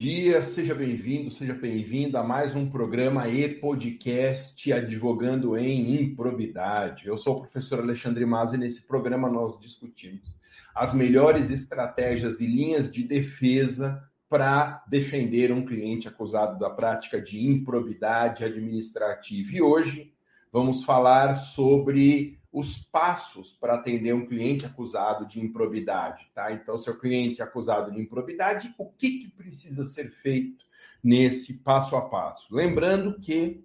dia, seja bem-vindo, seja bem-vinda a mais um programa e podcast Advogando em Improbidade. Eu sou o professor Alexandre Mazzi e nesse programa nós discutimos as melhores estratégias e linhas de defesa para defender um cliente acusado da prática de improbidade administrativa. E hoje vamos falar sobre os passos para atender um cliente acusado de improbidade, tá? Então, seu cliente é acusado de improbidade, o que, que precisa ser feito nesse passo a passo? Lembrando que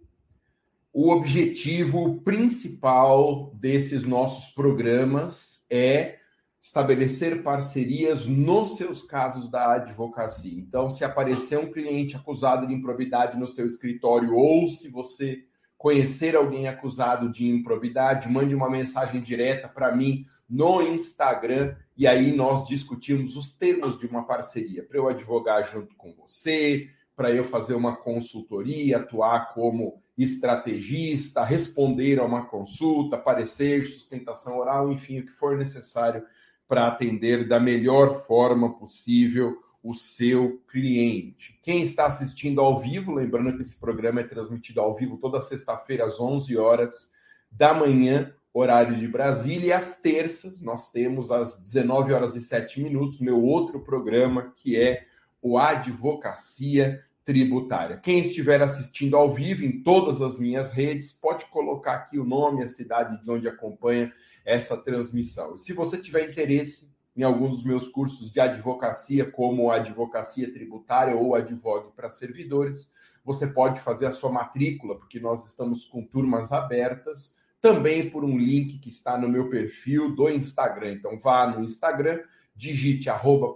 o objetivo principal desses nossos programas é estabelecer parcerias nos seus casos da advocacia. Então, se aparecer um cliente acusado de improbidade no seu escritório ou se você conhecer alguém acusado de improbidade, mande uma mensagem direta para mim no Instagram e aí nós discutimos os termos de uma parceria para eu advogar junto com você, para eu fazer uma consultoria, atuar como estrategista, responder a uma consulta, parecer, sustentação oral, enfim, o que for necessário para atender da melhor forma possível o seu cliente. Quem está assistindo ao vivo, lembrando que esse programa é transmitido ao vivo toda sexta-feira às 11 horas da manhã, horário de Brasília, e às terças nós temos às 19 horas e 7 minutos meu outro programa que é o Advocacia Tributária. Quem estiver assistindo ao vivo em todas as minhas redes, pode colocar aqui o nome, a cidade de onde acompanha essa transmissão. E se você tiver interesse em alguns dos meus cursos de advocacia, como advocacia tributária ou advogue para servidores. Você pode fazer a sua matrícula, porque nós estamos com turmas abertas, também por um link que está no meu perfil do Instagram. Então vá no Instagram, digite arroba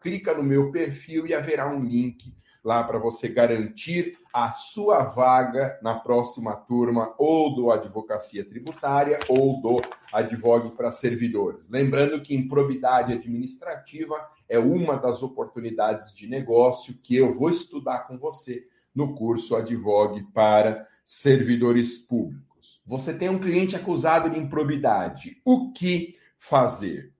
clica no meu perfil e haverá um link lá para você garantir a sua vaga na próxima turma ou do Advocacia Tributária ou do Advogue para Servidores. Lembrando que improbidade administrativa é uma das oportunidades de negócio que eu vou estudar com você no curso Advogue para Servidores Públicos. Você tem um cliente acusado de improbidade. O que fazer?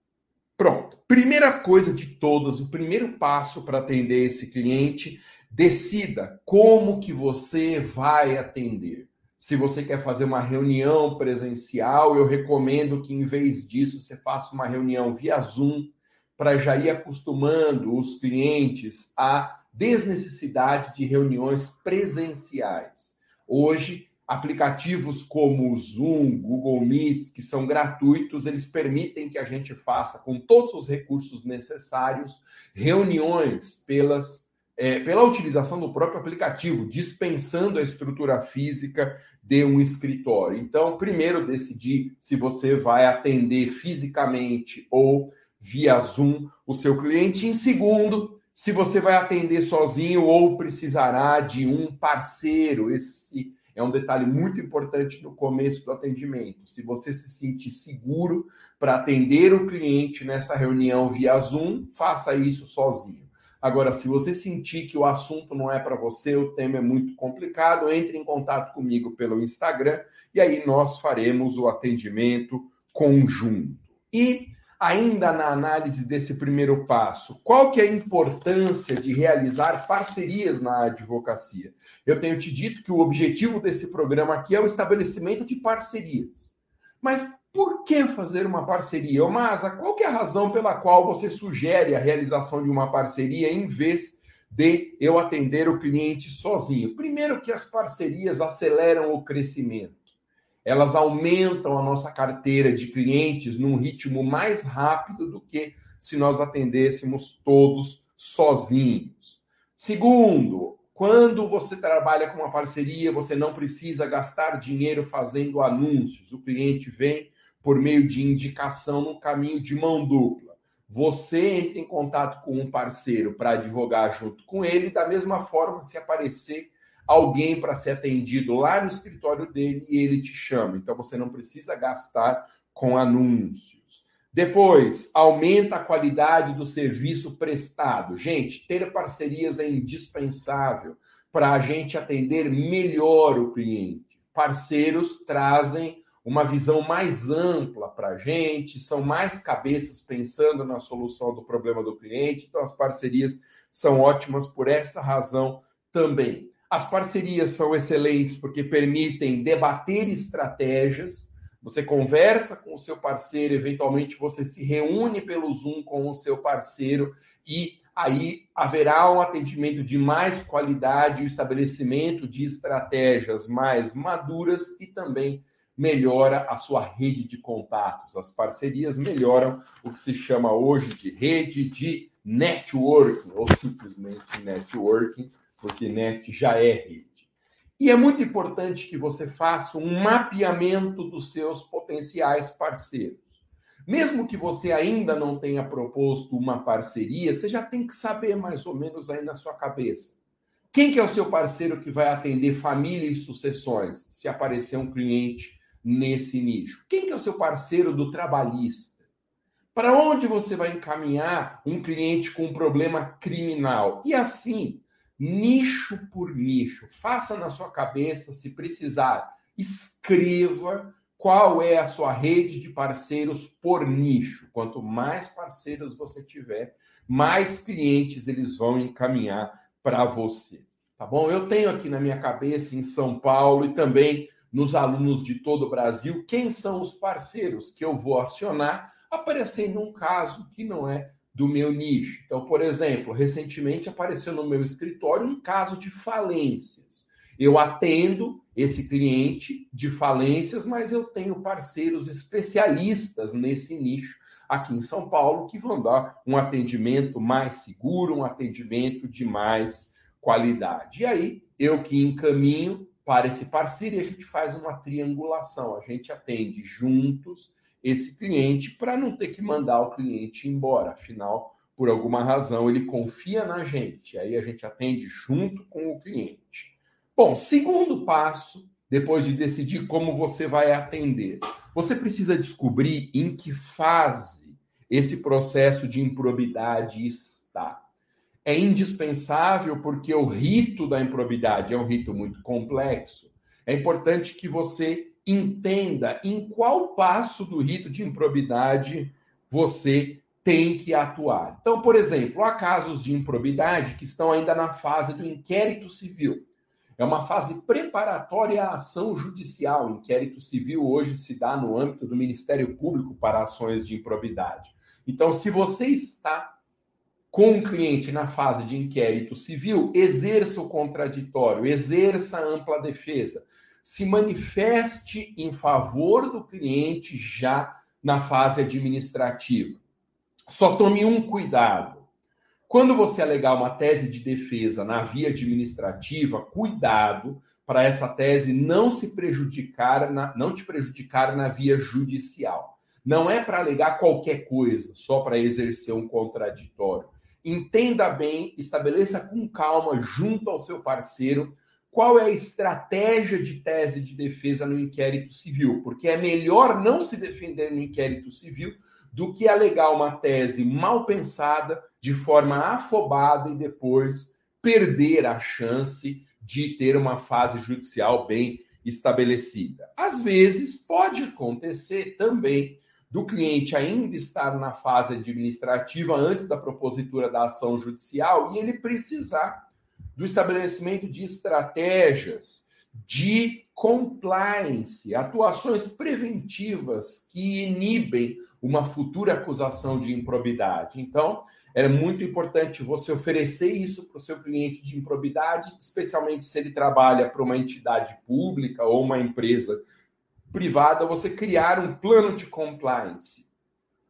Pronto. Primeira coisa de todas, o primeiro passo para atender esse cliente, decida como que você vai atender. Se você quer fazer uma reunião presencial, eu recomendo que em vez disso você faça uma reunião via Zoom para já ir acostumando os clientes à desnecessidade de reuniões presenciais. Hoje Aplicativos como o Zoom, Google Meets, que são gratuitos, eles permitem que a gente faça, com todos os recursos necessários, reuniões pelas, é, pela utilização do próprio aplicativo, dispensando a estrutura física de um escritório. Então, primeiro, decidir se você vai atender fisicamente ou via Zoom o seu cliente. Em segundo, se você vai atender sozinho ou precisará de um parceiro. Esse é um detalhe muito importante no começo do atendimento. Se você se sentir seguro para atender o cliente nessa reunião via Zoom, faça isso sozinho. Agora, se você sentir que o assunto não é para você, o tema é muito complicado, entre em contato comigo pelo Instagram e aí nós faremos o atendimento conjunto. E ainda na análise desse primeiro passo, qual que é a importância de realizar parcerias na advocacia? Eu tenho te dito que o objetivo desse programa aqui é o estabelecimento de parcerias. Mas por que fazer uma parceria? Masa, qual é a razão pela qual você sugere a realização de uma parceria em vez de eu atender o cliente sozinho? Primeiro que as parcerias aceleram o crescimento elas aumentam a nossa carteira de clientes num ritmo mais rápido do que se nós atendêssemos todos sozinhos. Segundo, quando você trabalha com uma parceria, você não precisa gastar dinheiro fazendo anúncios. O cliente vem por meio de indicação no caminho de mão dupla. Você entra em contato com um parceiro para advogar junto com ele, da mesma forma, se aparecer alguém para ser atendido lá no escritório dele e ele te chama. Então você não precisa gastar com anúncios. Depois, aumenta a qualidade do serviço prestado. Gente, ter parcerias é indispensável para a gente atender melhor o cliente. Parceiros trazem uma visão mais ampla para a gente, são mais cabeças pensando na solução do problema do cliente, então as parcerias são ótimas por essa razão também. As parcerias são excelentes porque permitem debater estratégias. Você conversa com o seu parceiro, eventualmente você se reúne pelo Zoom com o seu parceiro e aí haverá um atendimento de mais qualidade, o estabelecimento de estratégias mais maduras e também melhora a sua rede de contatos. As parcerias melhoram o que se chama hoje de rede de networking, ou simplesmente networking, porque net já é rede. E é muito importante que você faça um mapeamento dos seus potenciais parceiros. Mesmo que você ainda não tenha proposto uma parceria, você já tem que saber mais ou menos aí na sua cabeça. Quem que é o seu parceiro que vai atender família e sucessões, se aparecer um cliente nesse nicho? Quem que é o seu parceiro do trabalhista? Para onde você vai encaminhar um cliente com um problema criminal? E assim, nicho por nicho. Faça na sua cabeça, se precisar, escreva qual é a sua rede de parceiros por nicho. Quanto mais parceiros você tiver, mais clientes eles vão encaminhar para você. Tá bom? Eu tenho aqui na minha cabeça em São Paulo e também nos alunos de todo o Brasil quem são os parceiros que eu vou acionar aparecendo um caso que não é do meu nicho. Então, por exemplo, recentemente apareceu no meu escritório um caso de falências. Eu atendo esse cliente de falências, mas eu tenho parceiros especialistas nesse nicho aqui em São Paulo que vão dar um atendimento mais seguro, um atendimento de mais qualidade. E aí, eu que encaminho para esse parceiro e a gente faz uma triangulação. A gente atende juntos esse cliente para não ter que mandar o cliente embora. Afinal, por alguma razão, ele confia na gente. Aí a gente atende junto com o cliente. Bom, segundo passo, depois de decidir como você vai atender, você precisa descobrir em que fase esse processo de improbidade está. É indispensável porque o rito da improbidade é um rito muito complexo. É importante que você entenda em qual passo do rito de improbidade você tem que atuar. Então, por exemplo, há casos de improbidade que estão ainda na fase do inquérito civil. É uma fase preparatória à ação judicial. O inquérito civil hoje se dá no âmbito do Ministério Público para ações de improbidade. Então, se você está com um cliente na fase de inquérito civil, exerça o contraditório, exerça a ampla defesa, se manifeste em favor do cliente já na fase administrativa. Só tome um cuidado quando você alegar uma tese de defesa na via administrativa, cuidado para essa tese não se prejudicar, na, não te prejudicar na via judicial. Não é para alegar qualquer coisa, só para exercer um contraditório. Entenda bem, estabeleça com calma junto ao seu parceiro qual é a estratégia de tese de defesa no inquérito civil, porque é melhor não se defender no inquérito civil do que alegar uma tese mal pensada, de forma afobada e depois perder a chance de ter uma fase judicial bem estabelecida. Às vezes, pode acontecer também do cliente ainda estar na fase administrativa antes da propositura da ação judicial e ele precisar do estabelecimento de estratégias de compliance, atuações preventivas que inibem uma futura acusação de improbidade. Então, é muito importante você oferecer isso para o seu cliente de improbidade, especialmente se ele trabalha para uma entidade pública ou uma empresa privada, você criar um plano de compliance.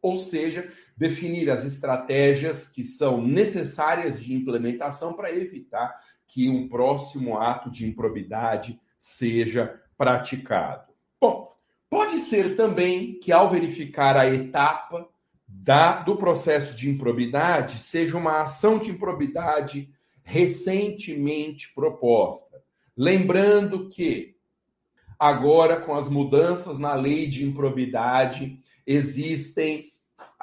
Ou seja, definir as estratégias que são necessárias de implementação para evitar que um próximo ato de improbidade seja praticado. Bom, Pode ser também que, ao verificar a etapa da, do processo de improbidade, seja uma ação de improbidade recentemente proposta. Lembrando que, agora, com as mudanças na lei de improbidade, existem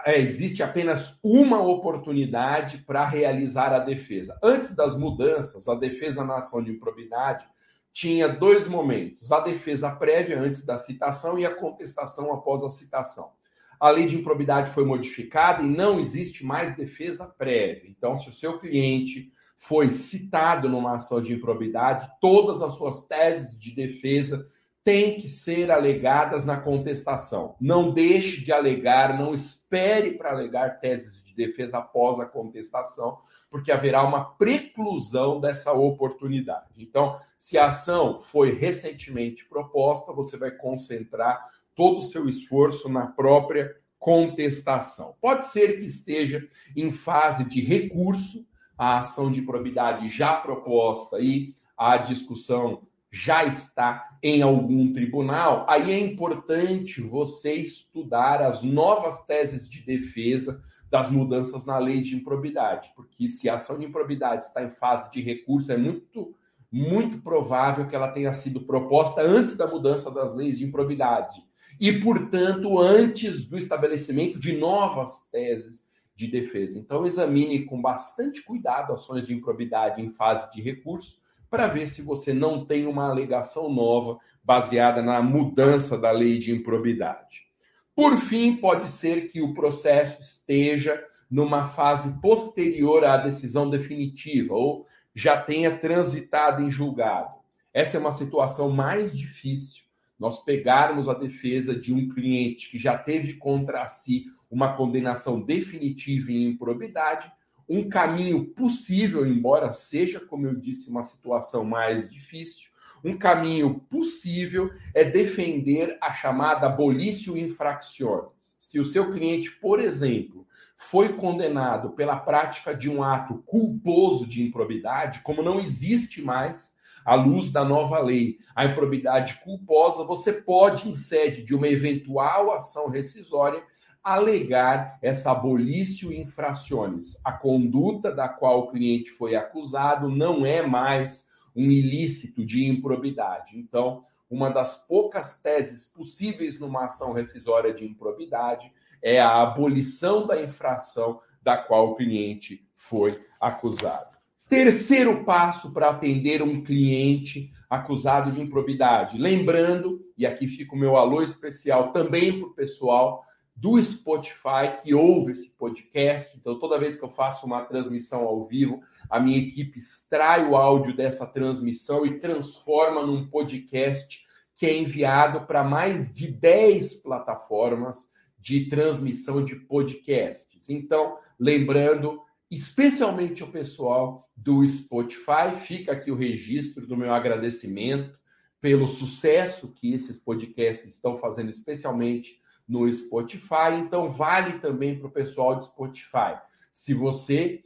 é, existe apenas uma oportunidade para realizar a defesa. Antes das mudanças, a defesa na ação de improbidade tinha dois momentos: a defesa prévia antes da citação e a contestação após a citação. a lei de improbidade foi modificada e não existe mais defesa prévia. Então, se o seu cliente foi citado numa ação de improbidade, todas as suas teses de defesa têm que ser alegadas na contestação. Não deixe de alegar, não espere para alegar teses de defesa após a contestação, porque haverá uma preclusão dessa oportunidade. Então, se a ação foi recentemente proposta, você vai concentrar todo o seu esforço na própria contestação. Pode ser que esteja em fase de recurso a ação de probidade já proposta e a discussão já está em algum tribunal, aí é importante você estudar as novas teses de defesa das mudanças na lei de improbidade, porque se a ação de improbidade está em fase de recurso, é muito muito provável que ela tenha sido proposta antes da mudança das leis de improbidade e, portanto, antes do estabelecimento de novas teses de defesa. Então, examine com bastante cuidado ações de improbidade em fase de recurso para ver se você não tem uma alegação nova baseada na mudança da lei de improbidade. Por fim, pode ser que o processo esteja numa fase posterior à decisão definitiva ou já tenha transitado em julgado. Essa é uma situação mais difícil. Nós pegarmos a defesa de um cliente que já teve contra si uma condenação definitiva em improbidade, um caminho possível, embora seja, como eu disse, uma situação mais difícil, um caminho possível é defender a chamada abolício infracciones. Se o seu cliente, por exemplo, foi condenado pela prática de um ato culposo de improbidade, como não existe mais à luz da nova lei, a improbidade culposa, você pode, em sede de uma eventual ação rescisória, alegar essa abolício infraciones. A conduta da qual o cliente foi acusado não é mais um ilícito de improbidade. Então, uma das poucas teses possíveis numa ação rescisória de improbidade é a abolição da infração da qual o cliente foi acusado. Terceiro passo para atender um cliente acusado de improbidade. Lembrando, e aqui fica o meu alô especial também para o pessoal do Spotify que ouve esse podcast. Então, toda vez que eu faço uma transmissão ao vivo, a minha equipe extrai o áudio dessa transmissão e transforma num podcast que é enviado para mais de 10 plataformas de transmissão de podcasts. Então, lembrando, especialmente o pessoal do Spotify, fica aqui o registro do meu agradecimento pelo sucesso que esses podcasts estão fazendo, especialmente no Spotify. Então, vale também para o pessoal de Spotify. Se você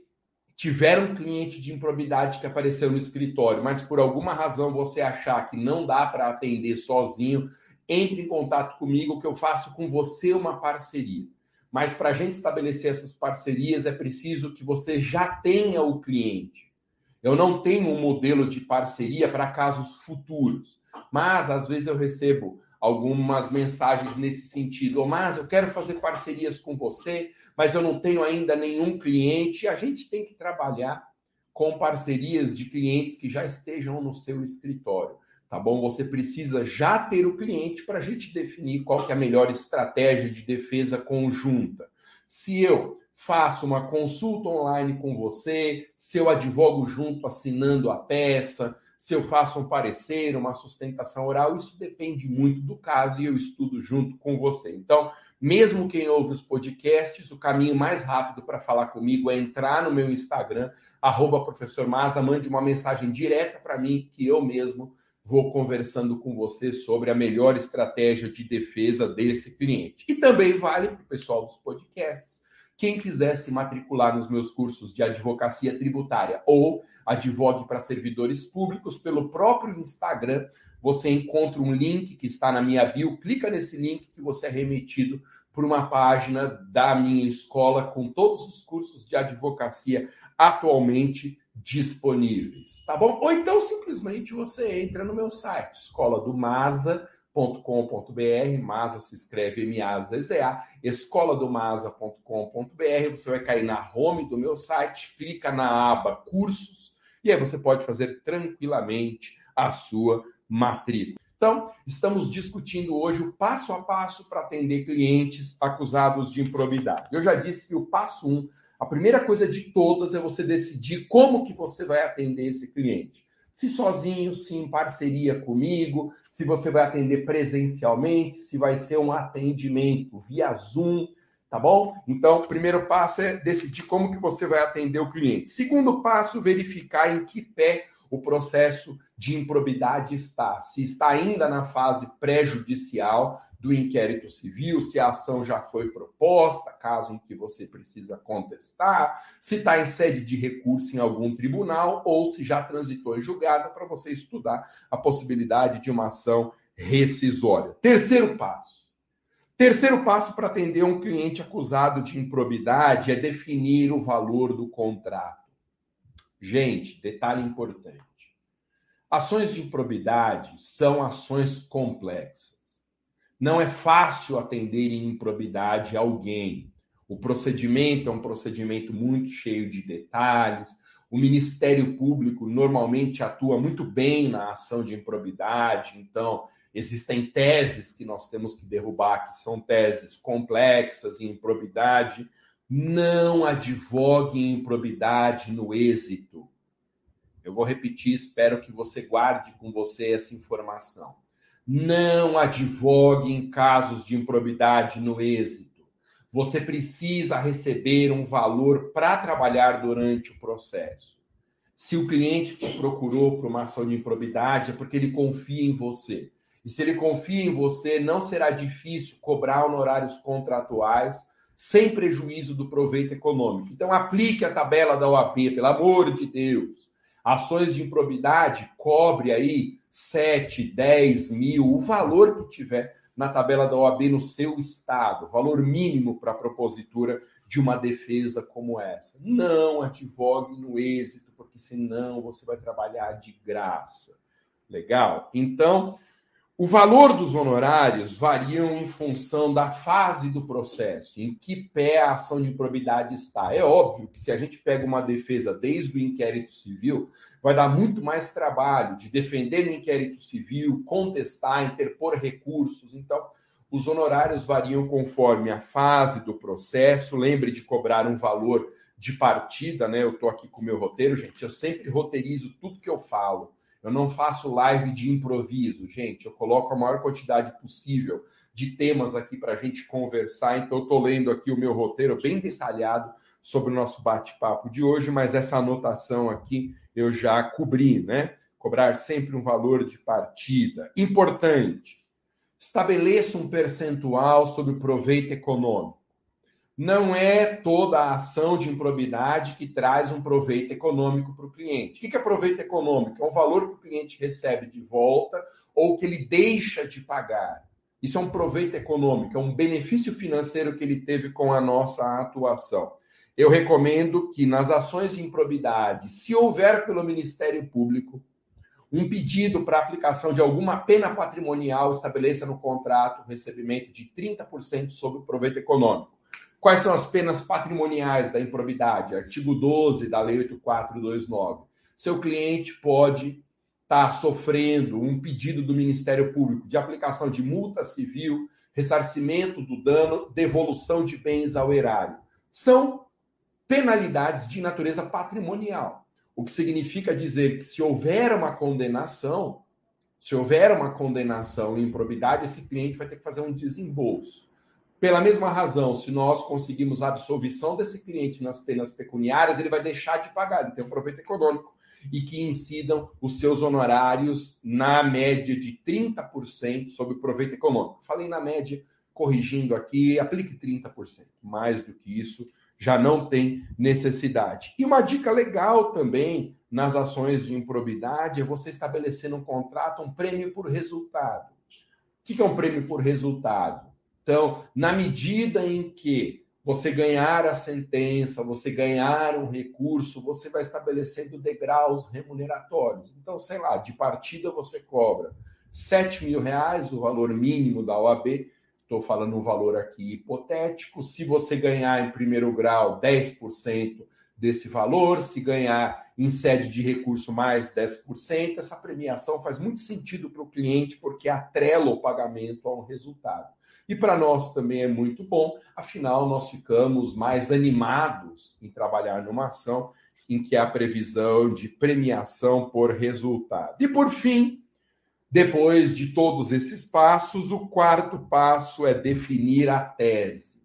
tiver um cliente de improbidade que apareceu no escritório, mas por alguma razão você achar que não dá para atender sozinho, entre em contato comigo que eu faço com você uma parceria. Mas para a gente estabelecer essas parcerias é preciso que você já tenha o cliente. Eu não tenho um modelo de parceria para casos futuros, mas às vezes eu recebo algumas mensagens nesse sentido. Mas eu quero fazer parcerias com você, mas eu não tenho ainda nenhum cliente. A gente tem que trabalhar com parcerias de clientes que já estejam no seu escritório. Tá bom? Você precisa já ter o cliente para a gente definir qual é a melhor estratégia de defesa conjunta. Se eu faço uma consulta online com você, se eu advogo junto assinando a peça, se eu faço um parecer, uma sustentação oral, isso depende muito do caso e eu estudo junto com você. Então, mesmo quem ouve os podcasts, o caminho mais rápido para falar comigo é entrar no meu Instagram, arroba professor Maza, mande uma mensagem direta para mim que eu mesmo vou conversando com você sobre a melhor estratégia de defesa desse cliente. E também vale para o pessoal dos podcasts. Quem quiser se matricular nos meus cursos de advocacia tributária ou advogue para servidores públicos pelo próprio Instagram, você encontra um link que está na minha bio, clica nesse link que você é remetido por uma página da minha escola com todos os cursos de advocacia atualmente disponíveis, tá bom? Ou então simplesmente você entra no meu site, escola do Masa escola.com.br, Masa se escreve M-A-Z-Z-A, escoladomasa.com.br, você vai cair na home do meu site, clica na aba cursos, e aí você pode fazer tranquilamente a sua matrícula. Então, estamos discutindo hoje o passo a passo para atender clientes acusados de improbidade. Eu já disse que o passo um, a primeira coisa de todas é você decidir como que você vai atender esse cliente. Se sozinho, se em parceria comigo, se você vai atender presencialmente, se vai ser um atendimento via Zoom, tá bom? Então, o primeiro passo é decidir como que você vai atender o cliente. Segundo passo, verificar em que pé o processo de improbidade está. Se está ainda na fase pré-judicial do inquérito civil, se a ação já foi proposta, caso em que você precisa contestar, se está em sede de recurso em algum tribunal ou se já transitou em julgada para você estudar a possibilidade de uma ação rescisória. Terceiro passo. Terceiro passo para atender um cliente acusado de improbidade é definir o valor do contrato. Gente, detalhe importante. Ações de improbidade são ações complexas. Não é fácil atender em improbidade alguém. O procedimento é um procedimento muito cheio de detalhes. O Ministério Público normalmente atua muito bem na ação de improbidade, então existem teses que nós temos que derrubar, que são teses complexas em improbidade. Não advogue em improbidade no êxito. Eu vou repetir, espero que você guarde com você essa informação. Não advogue em casos de improbidade no êxito. Você precisa receber um valor para trabalhar durante o processo. Se o cliente te procurou para uma ação de improbidade, é porque ele confia em você. E se ele confia em você, não será difícil cobrar honorários contratuais sem prejuízo do proveito econômico. Então, aplique a tabela da OAB, pelo amor de Deus. Ações de improbidade, cobre aí 7, 10 mil, o valor que tiver na tabela da OAB no seu estado, valor mínimo para a propositura de uma defesa como essa. Não advogue no êxito, porque senão você vai trabalhar de graça. Legal? Então, o valor dos honorários variam em função da fase do processo, em que pé a ação de improbidade está. É óbvio que se a gente pega uma defesa desde o inquérito civil, vai dar muito mais trabalho de defender no inquérito civil, contestar, interpor recursos. Então, os honorários variam conforme a fase do processo. Lembre de cobrar um valor de partida, né? Eu estou aqui com o meu roteiro, gente. Eu sempre roteirizo tudo que eu falo. Eu não faço live de improviso, gente. Eu coloco a maior quantidade possível de temas aqui para a gente conversar. Então, eu estou lendo aqui o meu roteiro bem detalhado sobre o nosso bate-papo de hoje, mas essa anotação aqui eu já cobri, né? Cobrar sempre um valor de partida. Importante. Estabeleça um percentual sobre o proveito econômico não é toda a ação de improbidade que traz um proveito econômico para o cliente. O que é proveito econômico? É o valor que o cliente recebe de volta ou que ele deixa de pagar. Isso é um proveito econômico, é um benefício financeiro que ele teve com a nossa atuação. Eu recomendo que nas ações de improbidade, se houver pelo Ministério Público um pedido para aplicação de alguma pena patrimonial, estabeleça no contrato o recebimento de 30% sobre o proveito econômico. Quais são as penas patrimoniais da improbidade? Artigo 12 da Lei 8429. Seu cliente pode estar tá sofrendo um pedido do Ministério Público de aplicação de multa civil, ressarcimento do dano, devolução de bens ao erário. São penalidades de natureza patrimonial. O que significa dizer que se houver uma condenação, se houver uma condenação em improbidade, esse cliente vai ter que fazer um desembolso. Pela mesma razão, se nós conseguimos a absolvição desse cliente nas penas pecuniárias, ele vai deixar de pagar, ele tem um proveito econômico e que incidam os seus honorários na média de 30% sobre o proveito econômico. Falei na média, corrigindo aqui, aplique 30%. Mais do que isso, já não tem necessidade. E uma dica legal também nas ações de improbidade é você estabelecer no contrato um prêmio por resultado. O que é um prêmio por resultado? Então, na medida em que você ganhar a sentença, você ganhar um recurso, você vai estabelecendo degraus remuneratórios. Então, sei lá, de partida você cobra 7 mil reais, o valor mínimo da OAB. Estou falando um valor aqui hipotético. Se você ganhar em primeiro grau 10% desse valor, se ganhar em sede de recurso mais 10%, essa premiação faz muito sentido para o cliente porque atrela o pagamento a um resultado. E para nós também é muito bom, afinal, nós ficamos mais animados em trabalhar numa ação em que há previsão de premiação por resultado. E por fim, depois de todos esses passos, o quarto passo é definir a tese.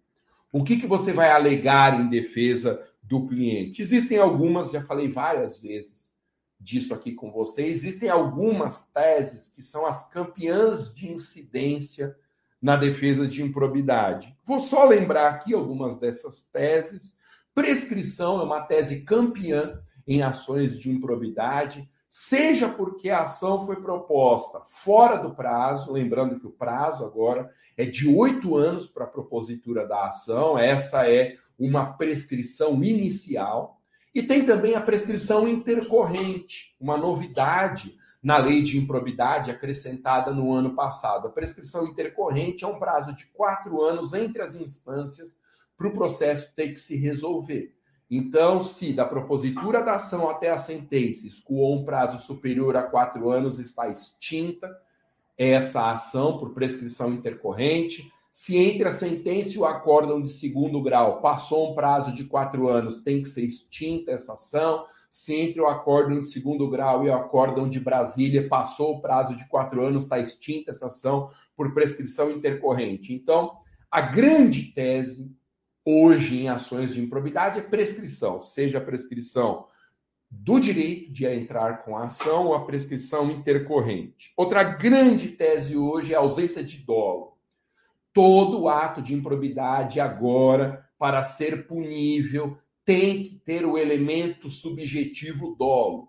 O que, que você vai alegar em defesa do cliente? Existem algumas, já falei várias vezes disso aqui com você, existem algumas teses que são as campeãs de incidência na defesa de improbidade. Vou só lembrar aqui algumas dessas teses. Prescrição é uma tese campeã em ações de improbidade seja porque a ação foi proposta fora do prazo, lembrando que o prazo agora é de oito anos para a propositura da ação, essa é uma prescrição inicial, e tem também a prescrição intercorrente, uma novidade na lei de improbidade acrescentada no ano passado. A prescrição intercorrente é um prazo de quatro anos entre as instâncias para o processo ter que se resolver. Então, se da propositura da ação até a sentença escoou um prazo superior a quatro anos, está extinta essa ação por prescrição intercorrente. Se entre a sentença e o acórdão de segundo grau passou um prazo de quatro anos, tem que ser extinta essa ação. Se entre o acórdão de segundo grau e o acórdão de Brasília passou o prazo de quatro anos, está extinta essa ação por prescrição intercorrente. Então, a grande tese hoje em ações de improbidade é prescrição, seja a prescrição do direito de entrar com a ação ou a prescrição intercorrente. Outra grande tese hoje é a ausência de dolo. Todo ato de improbidade agora, para ser punível, tem que ter o elemento subjetivo dolo.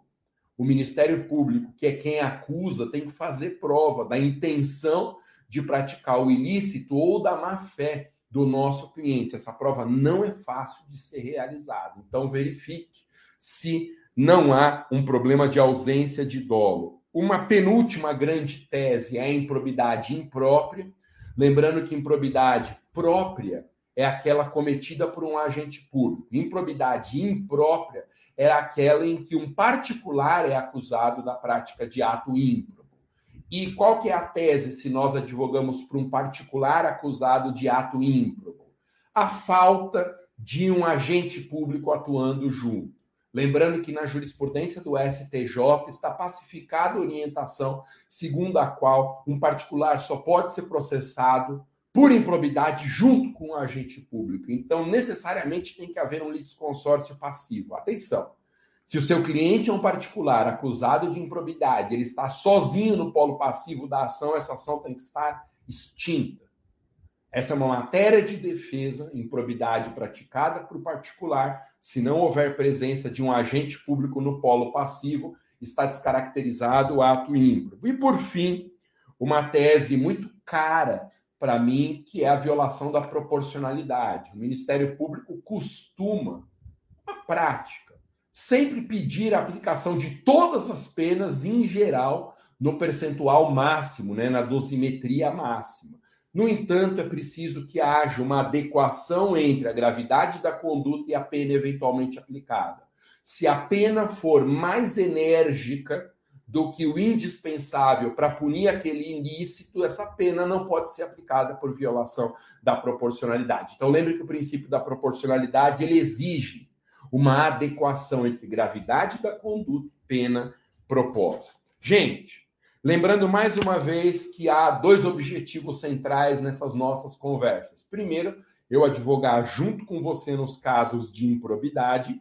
O Ministério Público, que é quem acusa, tem que fazer prova da intenção de praticar o ilícito ou da má fé do nosso cliente. Essa prova não é fácil de ser realizada. Então, verifique se não há um problema de ausência de dolo. Uma penúltima grande tese é a improbidade imprópria. Lembrando que improbidade própria é aquela cometida por um agente público. Improbidade imprópria é aquela em que um particular é acusado da prática de ato ímpio. E qual que é a tese se nós advogamos para um particular acusado de ato ímprobo? A falta de um agente público atuando junto. Lembrando que na jurisprudência do STJ está pacificada a orientação segundo a qual um particular só pode ser processado por improbidade junto com o agente público. Então, necessariamente tem que haver um litisconsórcio passivo. Atenção! Se o seu cliente é um particular acusado de improbidade, ele está sozinho no polo passivo da ação, essa ação tem que estar extinta. Essa é uma matéria de defesa, improbidade praticada por particular, se não houver presença de um agente público no polo passivo, está descaracterizado o ato ímprobo. E por fim, uma tese muito cara para mim, que é a violação da proporcionalidade. O Ministério Público costuma, na prática, sempre pedir a aplicação de todas as penas em geral no percentual máximo, né, na dosimetria máxima. No entanto, é preciso que haja uma adequação entre a gravidade da conduta e a pena eventualmente aplicada. Se a pena for mais enérgica do que o indispensável para punir aquele ilícito, essa pena não pode ser aplicada por violação da proporcionalidade. Então, lembre que o princípio da proporcionalidade ele exige uma adequação entre gravidade da conduta e pena proposta. Gente, lembrando mais uma vez que há dois objetivos centrais nessas nossas conversas. Primeiro, eu advogar junto com você nos casos de improbidade.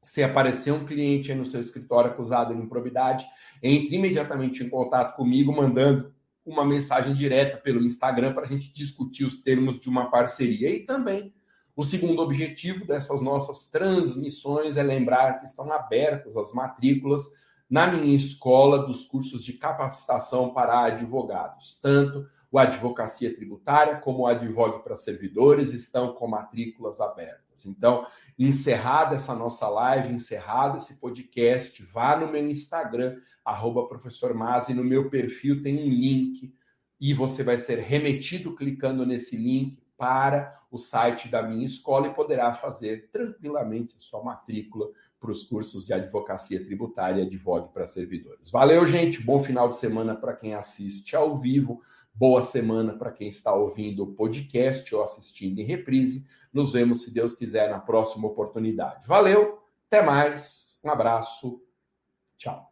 Se aparecer um cliente aí no seu escritório acusado de improbidade, entre imediatamente em contato comigo, mandando uma mensagem direta pelo Instagram para a gente discutir os termos de uma parceria. E também o segundo objetivo dessas nossas transmissões é lembrar que estão abertas as matrículas na minha escola dos cursos de capacitação para advogados. Tanto o Advocacia Tributária como o Advogue para Servidores estão com matrículas abertas. Então, encerrada essa nossa live, encerrado esse podcast, vá no meu Instagram, arroba professor Masi, no meu perfil tem um link e você vai ser remetido clicando nesse link para o site da minha escola e poderá fazer tranquilamente a sua matrícula para os cursos de advocacia tributária e advogue para servidores. Valeu, gente. Bom final de semana para quem assiste ao vivo. Boa semana para quem está ouvindo o podcast ou assistindo em reprise. Nos vemos, se Deus quiser, na próxima oportunidade. Valeu, até mais, um abraço, tchau.